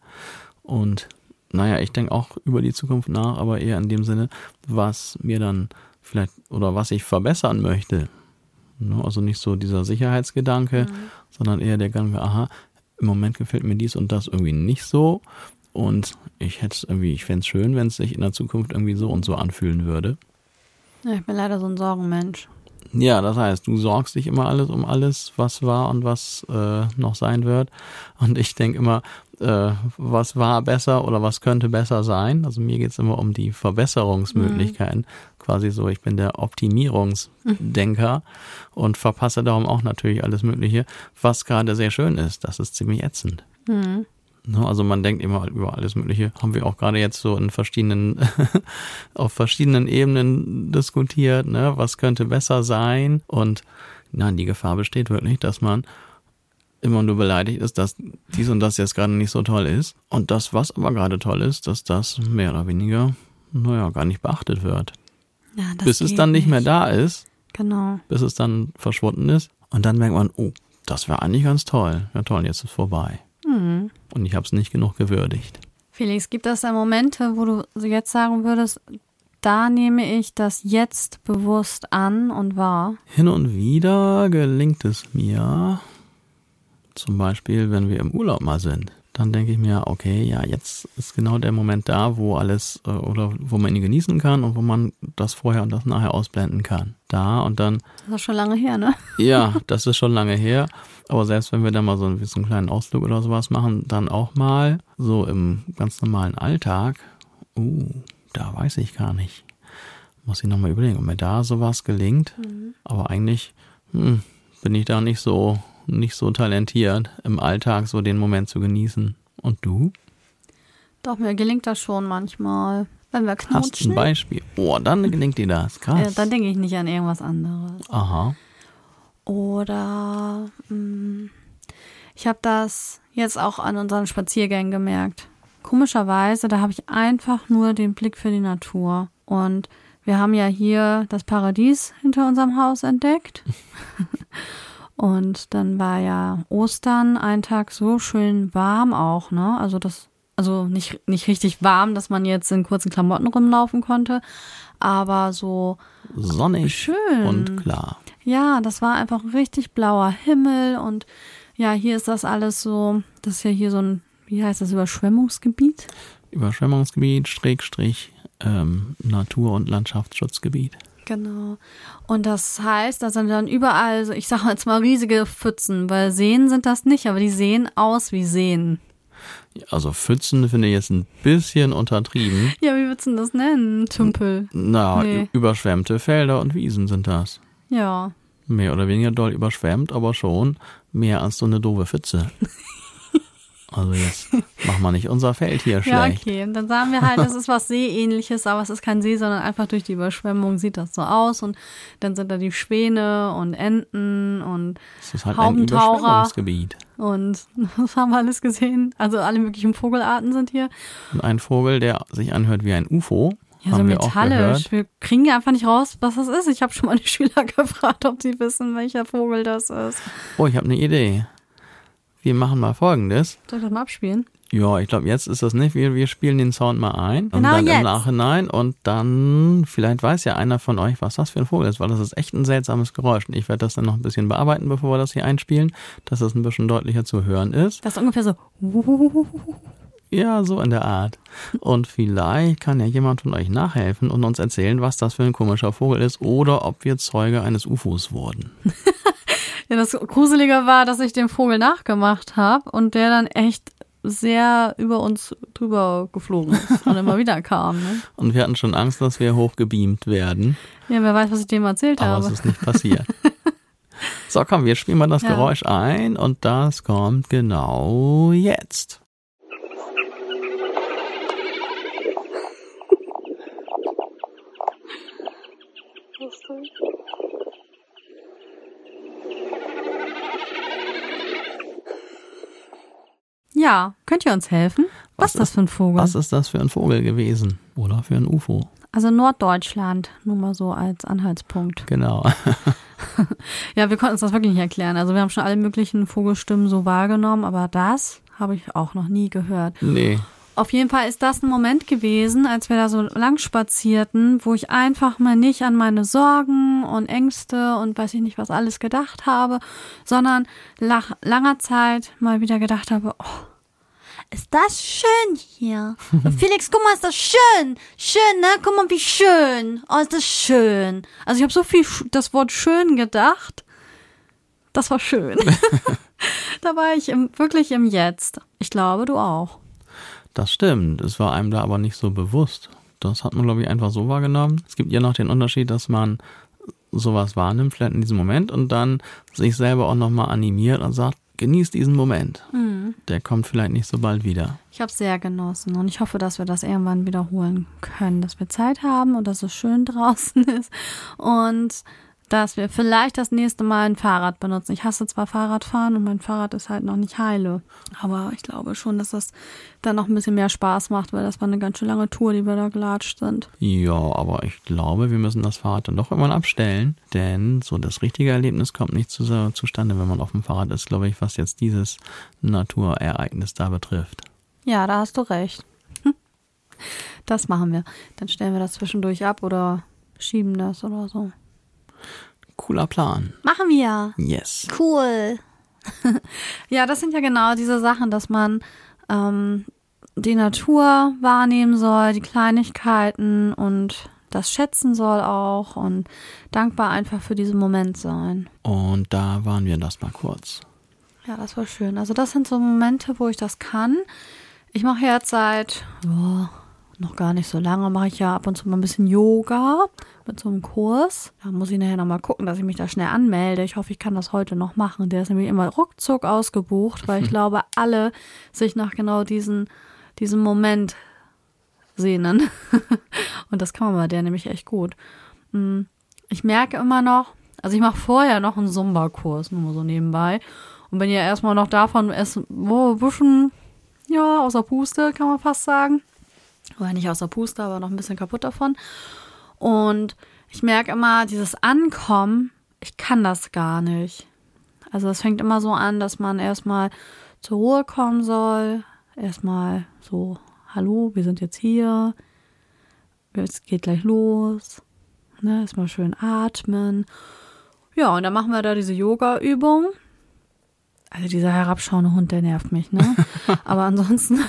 Und naja, ich denke auch über die Zukunft nach, aber eher in dem Sinne, was mir dann vielleicht oder was ich verbessern möchte. Ne? Also nicht so dieser Sicherheitsgedanke, mhm. sondern eher der Gedanke, aha, im Moment gefällt mir dies und das irgendwie nicht so. Und ich hätte es irgendwie, ich fände es schön, wenn es sich in der Zukunft irgendwie so und so anfühlen würde. Ja, ich bin leider so ein Sorgenmensch. Ja, das heißt, du sorgst dich immer alles um alles, was war und was äh, noch sein wird. Und ich denke immer, äh, was war besser oder was könnte besser sein. Also mir geht es immer um die Verbesserungsmöglichkeiten. Mhm. Quasi so, ich bin der Optimierungsdenker mhm. und verpasse darum auch natürlich alles Mögliche, was gerade sehr schön ist. Das ist ziemlich ätzend. Mhm. Ne, also man denkt immer über alles Mögliche. Haben wir auch gerade jetzt so in verschiedenen, auf verschiedenen Ebenen diskutiert, ne? Was könnte besser sein? Und nein, die Gefahr besteht wirklich, dass man immer nur beleidigt ist, dass dies und das jetzt gerade nicht so toll ist. Und das, was aber gerade toll ist, dass das mehr oder weniger, naja, gar nicht beachtet wird. Ja, bis es dann nicht mehr da ist. Genau. Bis es dann verschwunden ist. Und dann merkt man, oh, das wäre eigentlich ganz toll. Ja toll, jetzt ist es vorbei. Mhm. Und ich habe es nicht genug gewürdigt. Felix, gibt es da Momente, wo du jetzt sagen würdest, da nehme ich das jetzt bewusst an und wahr? Hin und wieder gelingt es mir, zum Beispiel, wenn wir im Urlaub mal sind, dann denke ich mir, okay, ja, jetzt ist genau der Moment da, wo alles äh, oder wo man ihn genießen kann und wo man das vorher und das nachher ausblenden kann. Da und dann. Das ist schon lange her, ne? Ja, das ist schon lange her. Aber selbst wenn wir dann mal so, einen, so einen kleinen Ausflug oder sowas machen, dann auch mal so im ganz normalen Alltag, uh, da weiß ich gar nicht. Muss ich nochmal überlegen, ob mir da sowas gelingt. Mhm. Aber eigentlich hm, bin ich da nicht so, nicht so talentiert, im Alltag so den Moment zu genießen. Und du? Doch, mir gelingt das schon manchmal. Wenn wir knutschen. Hast ein Beispiel? Oh, dann gelingt dir das. Krass. Ja, dann denke ich nicht an irgendwas anderes. Aha. Oder mh, mm, ich habe das jetzt auch an unseren Spaziergängen gemerkt. Komischerweise, da habe ich einfach nur den Blick für die Natur. Und wir haben ja hier das Paradies hinter unserem Haus entdeckt. Und dann war ja Ostern ein Tag so schön warm auch, ne? Also das, also nicht, nicht richtig warm, dass man jetzt in kurzen Klamotten rumlaufen konnte, aber so sonnig schön und klar. Ja, das war einfach ein richtig blauer Himmel und ja, hier ist das alles so, das ist ja hier so ein, wie heißt das, Überschwemmungsgebiet? Überschwemmungsgebiet, Schrägstrich, ähm, Natur- und Landschaftsschutzgebiet. Genau. Und das heißt, da sind dann überall, ich sage jetzt mal riesige Pfützen, weil Seen sind das nicht, aber die sehen aus wie Seen. Also Pfützen finde ich jetzt ein bisschen untertrieben. Ja, wie würdest du das nennen? Tümpel. Na, nee. überschwemmte Felder und Wiesen sind das. Ja. Mehr oder weniger doll überschwemmt, aber schon mehr als so eine doofe Pfütze. Also jetzt machen wir nicht unser Feld hier schlecht. Ja, okay. Und dann sagen wir halt, das ist was Seeähnliches, aber es ist kein See, sondern einfach durch die Überschwemmung sieht das so aus. Und dann sind da die Schwäne und Enten und das ist halt Haubentaucher. Ein Überschwemmungsgebiet. Und das haben wir alles gesehen. Also alle möglichen Vogelarten sind hier. Und ein Vogel, der sich anhört wie ein UFO. Ja, so metallisch. Wir, wir kriegen ja einfach nicht raus, was das ist. Ich habe schon mal die Schüler gefragt, ob sie wissen, welcher Vogel das ist. Oh, ich habe eine Idee. Wir machen mal folgendes. Soll ich das mal abspielen? Ja, ich glaube, jetzt ist das nicht. Wir, wir spielen den Sound mal ein. Genau und dann jetzt. im Nachhinein. Und dann, vielleicht weiß ja einer von euch, was das für ein Vogel ist, weil das ist echt ein seltsames Geräusch. Und ich werde das dann noch ein bisschen bearbeiten, bevor wir das hier einspielen, dass es ein bisschen deutlicher zu hören ist. Das ist ungefähr so. Ja, so in der Art. Und vielleicht kann ja jemand von euch nachhelfen und uns erzählen, was das für ein komischer Vogel ist oder ob wir Zeuge eines UFOs wurden. Ja, das Gruselige war, dass ich den Vogel nachgemacht habe und der dann echt sehr über uns drüber geflogen ist und immer wieder kam. Ne? Und wir hatten schon Angst, dass wir hochgebeamt werden. Ja, wer weiß, was ich dem erzählt Aber habe. Aber es ist nicht passiert. so, komm, wir spielen mal das ja. Geräusch ein und das kommt genau jetzt. Ja, könnt ihr uns helfen? Was, Was ist das für ein Vogel? Was ist das für ein Vogel gewesen? Oder für ein UFO? Also Norddeutschland, nur mal so als Anhaltspunkt. Genau. Ja, wir konnten uns das wirklich nicht erklären. Also wir haben schon alle möglichen Vogelstimmen so wahrgenommen, aber das habe ich auch noch nie gehört. nee. Auf jeden Fall ist das ein Moment gewesen, als wir da so lang spazierten, wo ich einfach mal nicht an meine Sorgen und Ängste und weiß ich nicht was alles gedacht habe, sondern nach langer Zeit mal wieder gedacht habe, oh, ist das schön hier. Felix, guck mal, ist das schön. Schön, ne? Guck mal, wie schön. Oh, ist das schön. Also ich habe so viel das Wort schön gedacht. Das war schön. da war ich im, wirklich im Jetzt. Ich glaube, du auch. Das stimmt. Es war einem da aber nicht so bewusst. Das hat man, glaube ich, einfach so wahrgenommen. Es gibt ja noch den Unterschied, dass man sowas wahrnimmt, vielleicht in diesem Moment, und dann sich selber auch nochmal animiert und sagt, genieß diesen Moment. Der kommt vielleicht nicht so bald wieder. Ich habe sehr genossen und ich hoffe, dass wir das irgendwann wiederholen können, dass wir Zeit haben und dass es schön draußen ist und dass wir vielleicht das nächste Mal ein Fahrrad benutzen. Ich hasse zwar Fahrradfahren und mein Fahrrad ist halt noch nicht heile, aber ich glaube schon, dass das dann noch ein bisschen mehr Spaß macht, weil das war eine ganz schön lange Tour, die wir da gelatscht sind. Ja, aber ich glaube, wir müssen das Fahrrad dann doch irgendwann abstellen, denn so das richtige Erlebnis kommt nicht zu, zustande, wenn man auf dem Fahrrad ist, glaube ich, was jetzt dieses Naturereignis da betrifft. Ja, da hast du recht. Hm. Das machen wir. Dann stellen wir das zwischendurch ab oder schieben das oder so. Cooler Plan. Machen wir. Yes. Cool. ja, das sind ja genau diese Sachen, dass man ähm, die Natur wahrnehmen soll, die Kleinigkeiten und das schätzen soll auch und dankbar einfach für diesen Moment sein. Und da waren wir das mal kurz. Ja, das war schön. Also das sind so Momente, wo ich das kann. Ich mache jetzt seit ja, noch gar nicht so lange, mache ich ja ab und zu mal ein bisschen Yoga mit so einem Kurs. Da muss ich nachher nochmal gucken, dass ich mich da schnell anmelde. Ich hoffe, ich kann das heute noch machen. Der ist nämlich immer ruckzuck ausgebucht, weil ich glaube, alle sich nach genau diesen, diesem Moment sehnen. und das kann man bei der nämlich echt gut. Mm, Ich merke immer noch, also ich mache vorher noch einen Zumba-Kurs, nur mal so nebenbei. Und bin ja erstmal noch davon erst wo, ein bisschen, ja, außer Puste, kann man fast sagen. Oder nicht außer Puste, aber noch ein bisschen kaputt davon. Und ich merke immer, dieses Ankommen, ich kann das gar nicht. Also es fängt immer so an, dass man erstmal zur Ruhe kommen soll. Erstmal so, hallo, wir sind jetzt hier. Es geht gleich los. Ne, erstmal schön atmen. Ja, und dann machen wir da diese Yoga-Übung. Also dieser herabschauende Hund, der nervt mich, ne? Aber ansonsten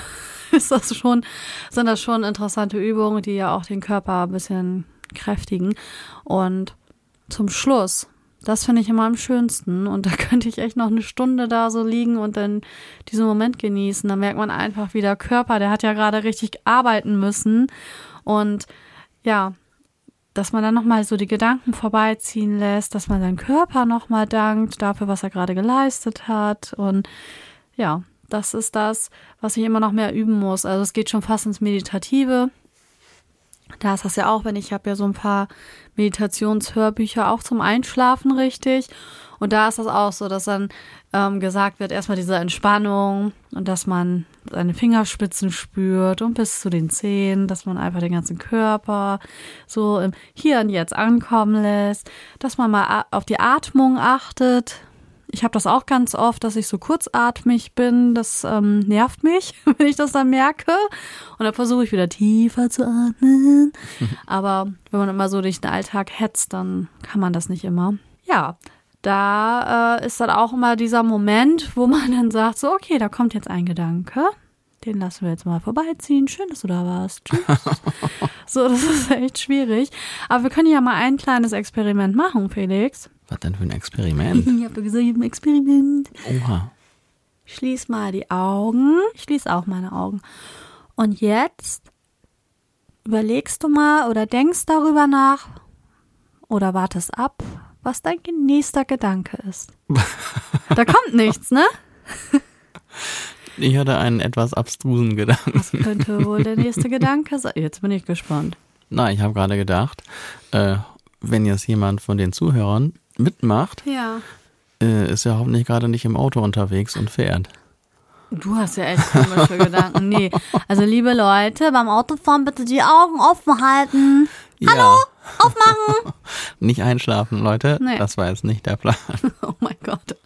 ist das schon, sind das schon interessante Übungen, die ja auch den Körper ein bisschen kräftigen. Und zum Schluss, das finde ich immer am schönsten. Und da könnte ich echt noch eine Stunde da so liegen und dann diesen Moment genießen. Da merkt man einfach, wie der Körper, der hat ja gerade richtig arbeiten müssen. Und ja, dass man dann nochmal so die Gedanken vorbeiziehen lässt, dass man seinen Körper nochmal dankt dafür, was er gerade geleistet hat. Und ja, das ist das, was ich immer noch mehr üben muss. Also es geht schon fast ins Meditative. Da ist das ja auch, wenn ich habe ja so ein paar Meditationshörbücher auch zum Einschlafen richtig. Und da ist das auch so, dass dann ähm, gesagt wird, erstmal diese Entspannung und dass man seine Fingerspitzen spürt und bis zu den Zehen, dass man einfach den ganzen Körper so im Hier und Jetzt ankommen lässt, dass man mal auf die Atmung achtet. Ich habe das auch ganz oft, dass ich so kurzatmig bin. Das ähm, nervt mich, wenn ich das dann merke. Und dann versuche ich wieder tiefer zu atmen. Aber wenn man immer so durch den Alltag hetzt, dann kann man das nicht immer. Ja, da äh, ist dann auch immer dieser Moment, wo man dann sagt, so, okay, da kommt jetzt ein Gedanke. Den lassen wir jetzt mal vorbeiziehen. Schön, dass du da warst. Tschüss. so, das ist echt schwierig. Aber wir können ja mal ein kleines Experiment machen, Felix. Was denn für ein Experiment? Ich habe gesagt, ich habe ein Experiment. Oha. Schließ mal die Augen. Ich schließe auch meine Augen. Und jetzt überlegst du mal oder denkst darüber nach oder wartest ab, was dein nächster Gedanke ist. da kommt nichts, ne? Ich hatte einen etwas abstrusen Gedanken. Was könnte wohl der nächste Gedanke sein? Jetzt bin ich gespannt. Na, ich habe gerade gedacht, äh, wenn jetzt jemand von den Zuhörern mitmacht, Ja. äh, ist er hoffentlich gerade nicht im Auto unterwegs und fährt. Du hast ja echt komische Gedanken. Nee. Also, liebe Leute, beim Autofahren bitte die Augen offen halten. Hallo, aufmachen. nicht einschlafen, Leute. Nee. Das war jetzt nicht der Plan. Oh mein Gott.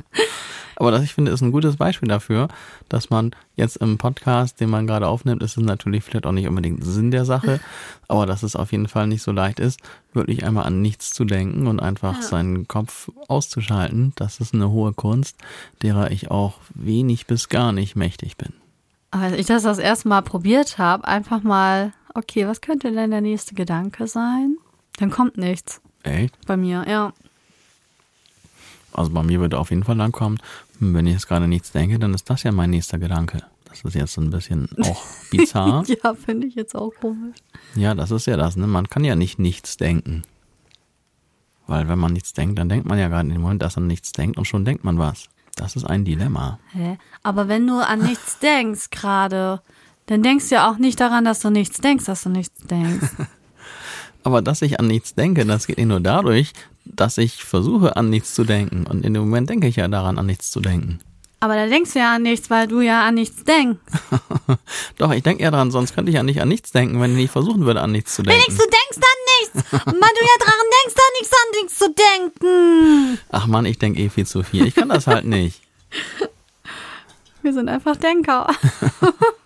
Aber das, ich finde, ist ein gutes Beispiel dafür, dass man jetzt im Podcast, den man gerade aufnimmt, ist es natürlich vielleicht auch nicht unbedingt Sinn der Sache, aber dass es auf jeden Fall nicht so leicht ist, wirklich einmal an nichts zu denken und einfach Ja. seinen Kopf auszuschalten. Das ist eine hohe Kunst, derer ich auch wenig bis gar nicht mächtig bin. Als ich das das erste Mal probiert habe, einfach mal, okay, was könnte denn der nächste Gedanke sein? Dann kommt nichts Echt? bei mir, ja. Also bei mir wird auf jeden Fall dann kommen, wenn ich jetzt gerade nichts denke, dann ist das ja mein nächster Gedanke. Das ist jetzt so ein bisschen auch bizarr. Ja, finde ich jetzt auch komisch. Ja, das ist ja das, ne? Man kann ja nicht nichts denken. Weil wenn man nichts denkt, dann denkt man ja gerade in dem Moment, dass man nichts denkt und schon denkt man was. Das ist ein Dilemma. Hä? Aber wenn du an nichts denkst gerade, dann denkst du ja auch nicht daran, dass du nichts denkst, dass du nichts denkst. Aber dass ich an nichts denke, das geht eh nur dadurch, dass ich versuche, an nichts zu denken. Und in dem Moment denke ich ja daran, an nichts zu denken. Aber da denkst du ja an nichts, weil du ja an nichts denkst. Doch, ich denke ja daran, sonst könnte ich ja nicht an nichts denken, wenn ich nicht versuchen würde, an nichts zu denken. Wenigstens du denkst an nichts. Und weil du ja daran denkst, an nichts, an nichts zu denken. Ach man, ich denke eh viel zu viel. Ich kann das halt nicht. Wir sind einfach Denker.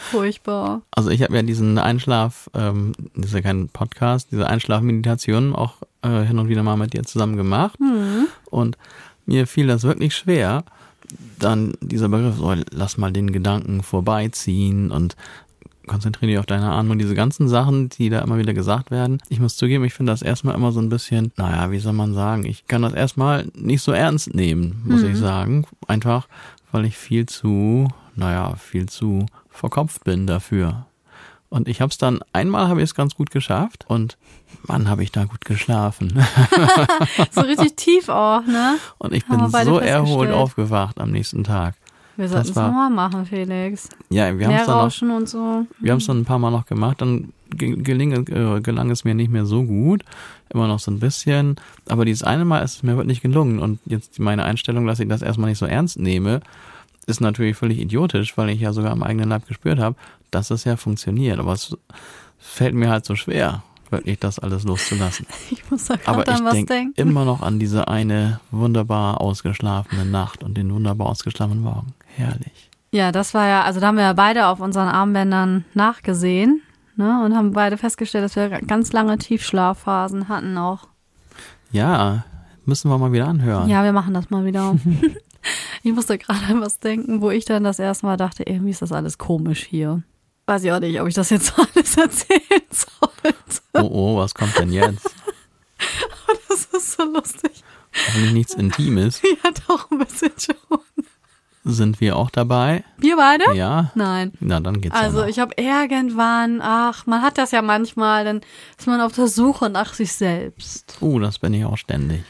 Furchtbar. Also ich habe ja diesen Einschlaf, ähm, das ist ja kein Podcast, diese Einschlafmeditation auch äh, hin und wieder mal mit dir zusammen gemacht. Und mir fiel das wirklich schwer, dann dieser Begriff, so, lass mal den Gedanken vorbeiziehen und konzentriere dich auf deine Atmung, diese ganzen Sachen, die da immer wieder gesagt werden. Ich muss zugeben, ich finde das erstmal immer so ein bisschen, naja, wie soll man sagen, ich kann das erstmal nicht so ernst nehmen, muss ich sagen. Einfach, weil ich viel zu, naja, viel zu verkopft bin dafür. Und ich habe es dann, einmal habe ich es ganz gut geschafft und Mann, habe ich da gut geschlafen. So richtig tief auch, ne? Und ich Haben bin so erholt aufgewacht am nächsten Tag. Wir sollten es nochmal machen, Felix. Ja, wir haben es dann noch und so. Wir haben es dann ein paar Mal noch gemacht, dann ge- geling, äh, gelang es mir nicht mehr so gut, immer noch so ein bisschen, aber dieses eine Mal ist es mir wirklich gelungen und jetzt meine Einstellung, dass ich das erstmal nicht so ernst nehme, ist natürlich völlig idiotisch, weil ich ja sogar am eigenen Leib gespürt habe, dass es ja funktioniert, aber es fällt mir halt so schwer, wirklich das alles loszulassen. Ich muss da Aber ich denke denken. immer noch an diese eine wunderbar ausgeschlafene Nacht und den wunderbar ausgeschlafenen Morgen. Herrlich. Ja, das war ja, also da haben wir ja beide auf unseren Armbändern nachgesehen, ne? Und haben beide festgestellt, dass wir ganz lange Tiefschlafphasen hatten auch. Ja, müssen wir mal wieder anhören. Ja, wir machen das mal wieder. ich musste gerade an was denken, wo ich dann das erste Mal dachte, irgendwie ist das alles komisch hier. Weiß ich auch nicht, ob ich das jetzt alles erzählen sollte. Oh, oh, was kommt denn jetzt? Das ist so lustig. Hoffentlich nichts Intimes. Ja, doch, ein bisschen schon. Sind wir auch dabei? Wir beide? Ja? Nein. Na, dann geht's Also ja ich habe irgendwann, ach, man hat das ja manchmal, dann ist man auf der Suche nach sich selbst. Uh, das bin ich auch ständig.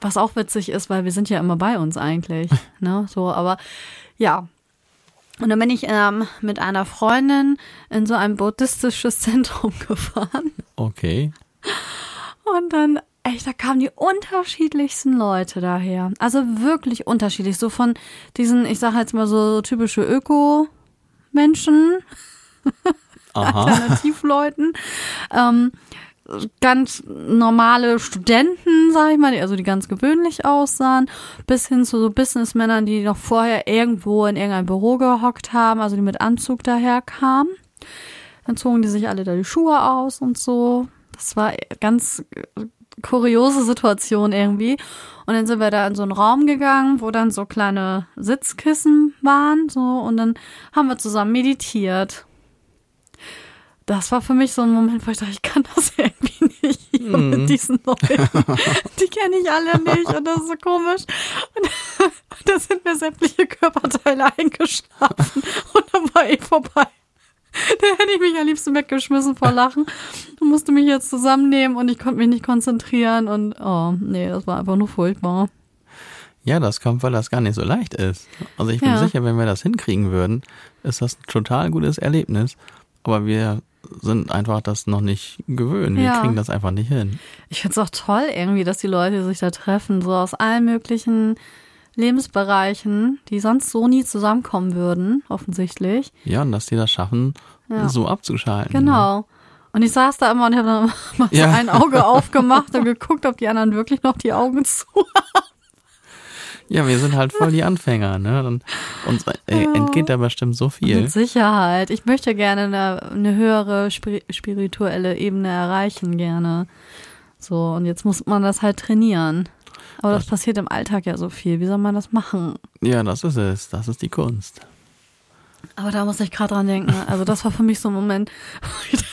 Was auch witzig ist, weil wir sind ja immer bei uns eigentlich. ne? So, aber ja. Und dann bin ich ähm, mit einer Freundin in so ein buddhistisches Zentrum gefahren. Okay. Und dann, echt, da kamen die unterschiedlichsten Leute daher. Also wirklich unterschiedlich. So von diesen, ich sage jetzt mal so typische Öko-Menschen, Aha. Alternativleuten, ähm, ganz normale Studenten, sag ich mal, die, also die ganz gewöhnlich aussahen, bis hin zu so Businessmännern, die noch vorher irgendwo in irgendein Büro gehockt haben, also die mit Anzug daherkamen. Dann zogen die sich alle da die Schuhe aus und so. Das war ganz kuriose Situation irgendwie. Und dann sind wir da in so einen Raum gegangen, wo dann so kleine Sitzkissen waren, so, und dann haben wir zusammen meditiert. Das war für mich so ein Moment, wo ich dachte, ich kann das irgendwie hier mit diesen Leuten. Die kenne ich alle nicht und das ist so komisch. Und da sind mir sämtliche Körperteile eingeschlafen und dann war eh vorbei. Da hätte ich mich am liebsten weggeschmissen vor Lachen und musste mich jetzt zusammennehmen und ich konnte mich nicht konzentrieren und oh, nee, das war einfach nur furchtbar. Ja, das kommt, weil das gar nicht so leicht ist. Also ich bin Ja. sicher, wenn wir das hinkriegen würden, ist das ein total gutes Erlebnis. Aber wir sind einfach das noch nicht gewöhnt. Wir Ja. kriegen das einfach nicht hin. Ich finde es auch toll irgendwie, dass die Leute sich da treffen, so aus allen möglichen Lebensbereichen, die sonst so nie zusammenkommen würden, offensichtlich. Ja, und dass die das schaffen, Ja. so abzuschalten. Genau. Und ich saß da immer und habe dann mal Ja. so ein Auge aufgemacht und geguckt, ob die anderen wirklich noch die Augen zu Ja, wir sind halt voll die Anfänger, ne? Und uns äh, entgeht da bestimmt so viel. Mit Sicherheit. Ich möchte gerne eine, eine höhere spiri spirituelle Ebene erreichen, gerne. So, und jetzt muss man das halt trainieren. Aber das, Das- passiert im Alltag ja so viel. Wie soll man das machen? Ja, das ist es. Das ist die Kunst. Aber da muss ich gerade dran denken. Also, das war für mich so ein Moment,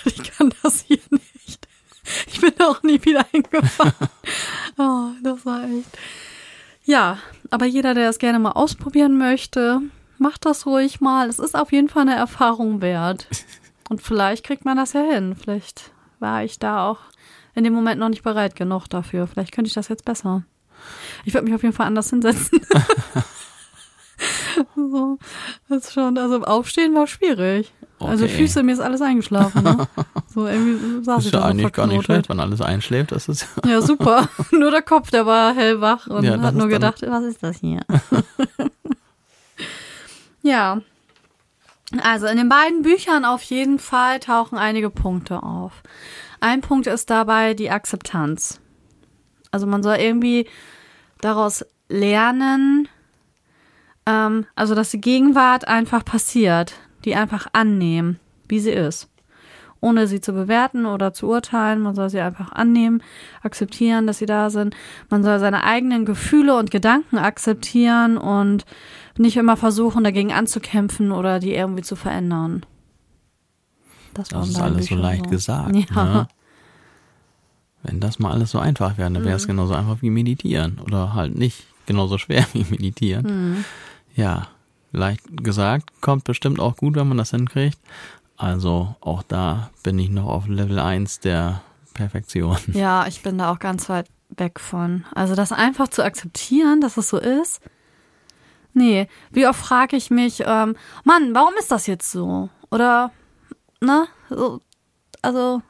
ich kann das hier nicht. Ich bin da auch nie wieder hingefahren. Oh, das war echt. Ja, aber jeder, der es gerne mal ausprobieren möchte, macht das ruhig mal. Es ist auf jeden Fall eine Erfahrung wert. Und vielleicht kriegt man das ja hin. Vielleicht war ich da auch in dem Moment noch nicht bereit genug dafür. Vielleicht könnte ich das jetzt besser. Ich würde mich auf jeden Fall anders hinsetzen. so, das ist schon, also Aufstehen war schwierig. Also Okay. Füße, mir ist alles eingeschlafen. Ne? So irgendwie saß Das ich ist ja da so eigentlich gar nicht verknotet. schlecht, wenn alles einschläft. Das ist Ja, super. nur der Kopf, der war hellwach und Ja, hat nur ist gedacht, was ist das hier? ja. Also in den beiden Büchern auf jeden Fall tauchen einige Punkte auf. Ein Punkt ist dabei die Akzeptanz. Also man soll irgendwie daraus lernen, ähm, also dass die Gegenwart einfach passiert, die einfach annehmen, wie sie ist ohne sie zu bewerten oder zu urteilen. Man soll sie einfach annehmen, akzeptieren, dass sie da sind. Man soll seine eigenen Gefühle und Gedanken akzeptieren und nicht immer versuchen, dagegen anzukämpfen oder die irgendwie zu verändern. Das waren ist alles so Bücher leicht gesagt. Ja. Ne? Wenn das mal alles so einfach wäre, dann wäre Mhm. es genauso einfach wie meditieren. Oder halt nicht genauso schwer wie meditieren. Mhm. Ja, leicht gesagt, kommt bestimmt auch gut, wenn man das hinkriegt. Also auch da bin ich noch auf Level 1 der Perfektion. Ja, ich bin da auch ganz weit weg von. Also das einfach zu akzeptieren, dass es so ist. Nee, wie oft frage ich mich, ähm, Mann, warum ist das jetzt so? Oder, ne? So, also,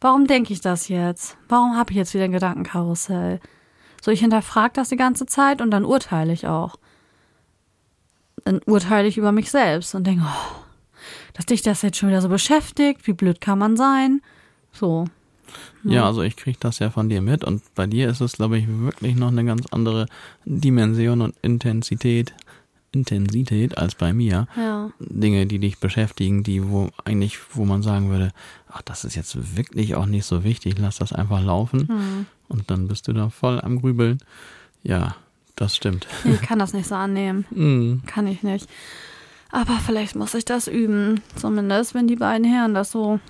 warum denke ich das jetzt? Warum habe ich jetzt wieder ein Gedankenkarussell? So, ich hinterfrage das die ganze Zeit und dann urteile ich auch. Dann urteile ich über mich selbst und denke, oh, dass dich das jetzt schon wieder so beschäftigt, wie blöd kann man sein? So. Ja, also ich kriege das ja von dir mit und bei dir ist es, glaube ich, wirklich noch eine ganz andere Dimension und Intensität, Intensität als bei mir. Ja. Dinge, die dich beschäftigen, die wo eigentlich, wo man sagen würde, ach, das ist jetzt wirklich auch nicht so wichtig, lass das einfach laufen. Hm. Und dann bist du da voll am Grübeln. Ja, das stimmt. Ich kann das nicht so annehmen. Mm, Kann ich nicht. Aber vielleicht muss ich das üben. Zumindest, wenn die beiden Herren das so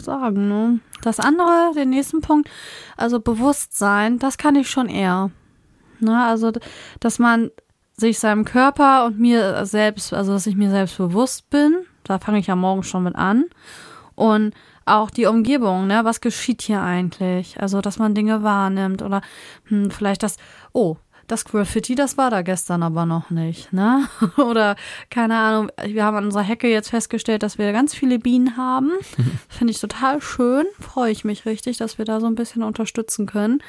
sagen. Ne? Das andere, den nächsten Punkt, also Bewusstsein, das kann ich schon eher. Ne? Also, dass man sich seinem Körper und mir selbst, also dass ich mir selbst bewusst bin, da fange ich ja morgen schon mit an. Und auch die Umgebung, ne? Was geschieht hier eigentlich? Also, dass man Dinge wahrnimmt oder hm, vielleicht das, oh, das Graffiti, das war da gestern aber noch nicht, ne? Oder keine Ahnung, wir haben an unserer Hecke jetzt festgestellt, dass wir ganz viele Bienen haben. Finde ich total schön, freue ich mich richtig, dass wir da so ein bisschen unterstützen können.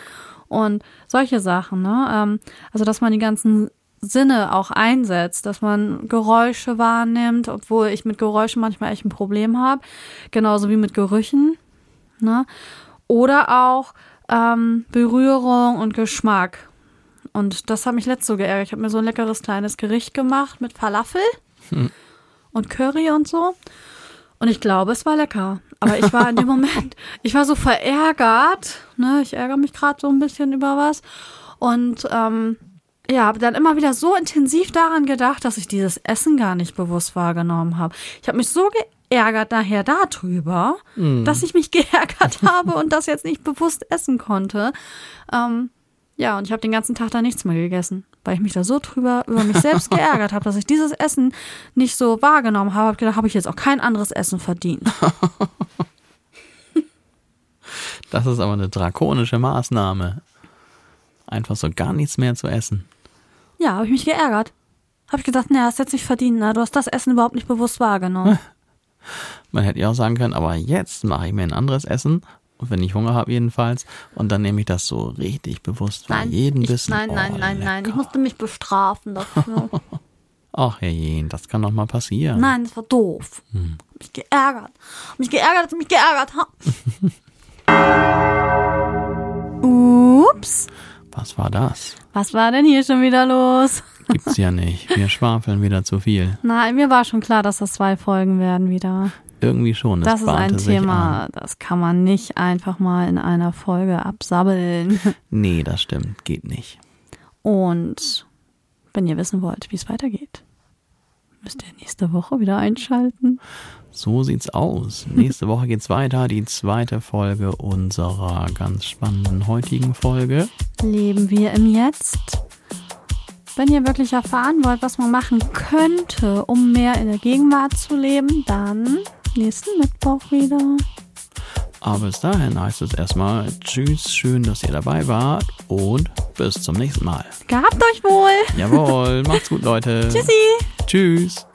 Und solche Sachen, ne? Ähm, also, dass man die ganzen Sinne auch einsetzt, dass man Geräusche wahrnimmt, obwohl ich mit Geräuschen manchmal echt ein Problem habe, genauso wie mit Gerüchen, ne? Oder auch ähm, Berührung und Geschmack. Und das hat mich letzt so geärgert. Ich habe mir so ein leckeres kleines Gericht gemacht mit Falafel und Curry und so. Und ich glaube, es war lecker. Aber ich war in dem Moment, ich war so verärgert. Ne? Ich ärgere mich gerade so ein bisschen über was. Und ähm, ja, habe dann immer wieder so intensiv daran gedacht, dass ich dieses Essen gar nicht bewusst wahrgenommen habe. Ich habe mich so geärgert nachher darüber, dass ich mich geärgert habe und das jetzt nicht bewusst essen konnte. Ähm, ja, und ich habe den ganzen Tag da nichts mehr gegessen, weil ich mich da so drüber über mich selbst geärgert habe, dass ich dieses Essen nicht so wahrgenommen habe. Hab gedacht, habe ich jetzt auch kein anderes Essen verdient. das ist aber eine drakonische Maßnahme. Einfach so gar nichts mehr zu essen. Ja, habe ich mich geärgert. Habe ich gesagt, nee, hast jetzt nicht verdient, ne? Du hast das Essen überhaupt nicht bewusst wahrgenommen. Man hätte ja auch sagen können, aber jetzt mache ich mir ein anderes Essen wenn ich Hunger habe jedenfalls. Und dann nehme ich das so richtig bewusst Nein, jedem ich, Bissen. nein, nein, oh, nein, nein. Ich lecker. musste mich bestrafen dafür. Ach herrje, das kann doch mal passieren. nein, das war doof. Hm. Hab mich geärgert. Hab mich geärgert, ich mich geärgert hab. Ups. Was war das? Was war denn hier schon wieder los? Gibt's ja nicht. Wir schwafeln wieder zu viel. Nein, mir war schon klar, dass das zwei Folgen werden wieder. Irgendwie schon. Es Das ist ein Thema, das kann man nicht einfach mal in einer Folge absabbeln. Nee, das stimmt. Geht nicht. Und wenn ihr wissen wollt, wie es weitergeht, müsst ihr nächste Woche wieder einschalten. So sieht's aus. Nächste Woche geht's weiter. Die zweite Folge unserer ganz spannenden heutigen Folge. Leben wir im Jetzt? Wenn ihr wirklich erfahren wollt, was man machen könnte, um mehr in der Gegenwart zu leben, dann nächsten Mittwoch wieder. Aber bis dahin heißt es erstmal Tschüss, schön, dass ihr dabei wart und bis zum nächsten Mal. Gehabt euch wohl. Jawohl, macht's gut, Leute. Tschüssi. Tschüss.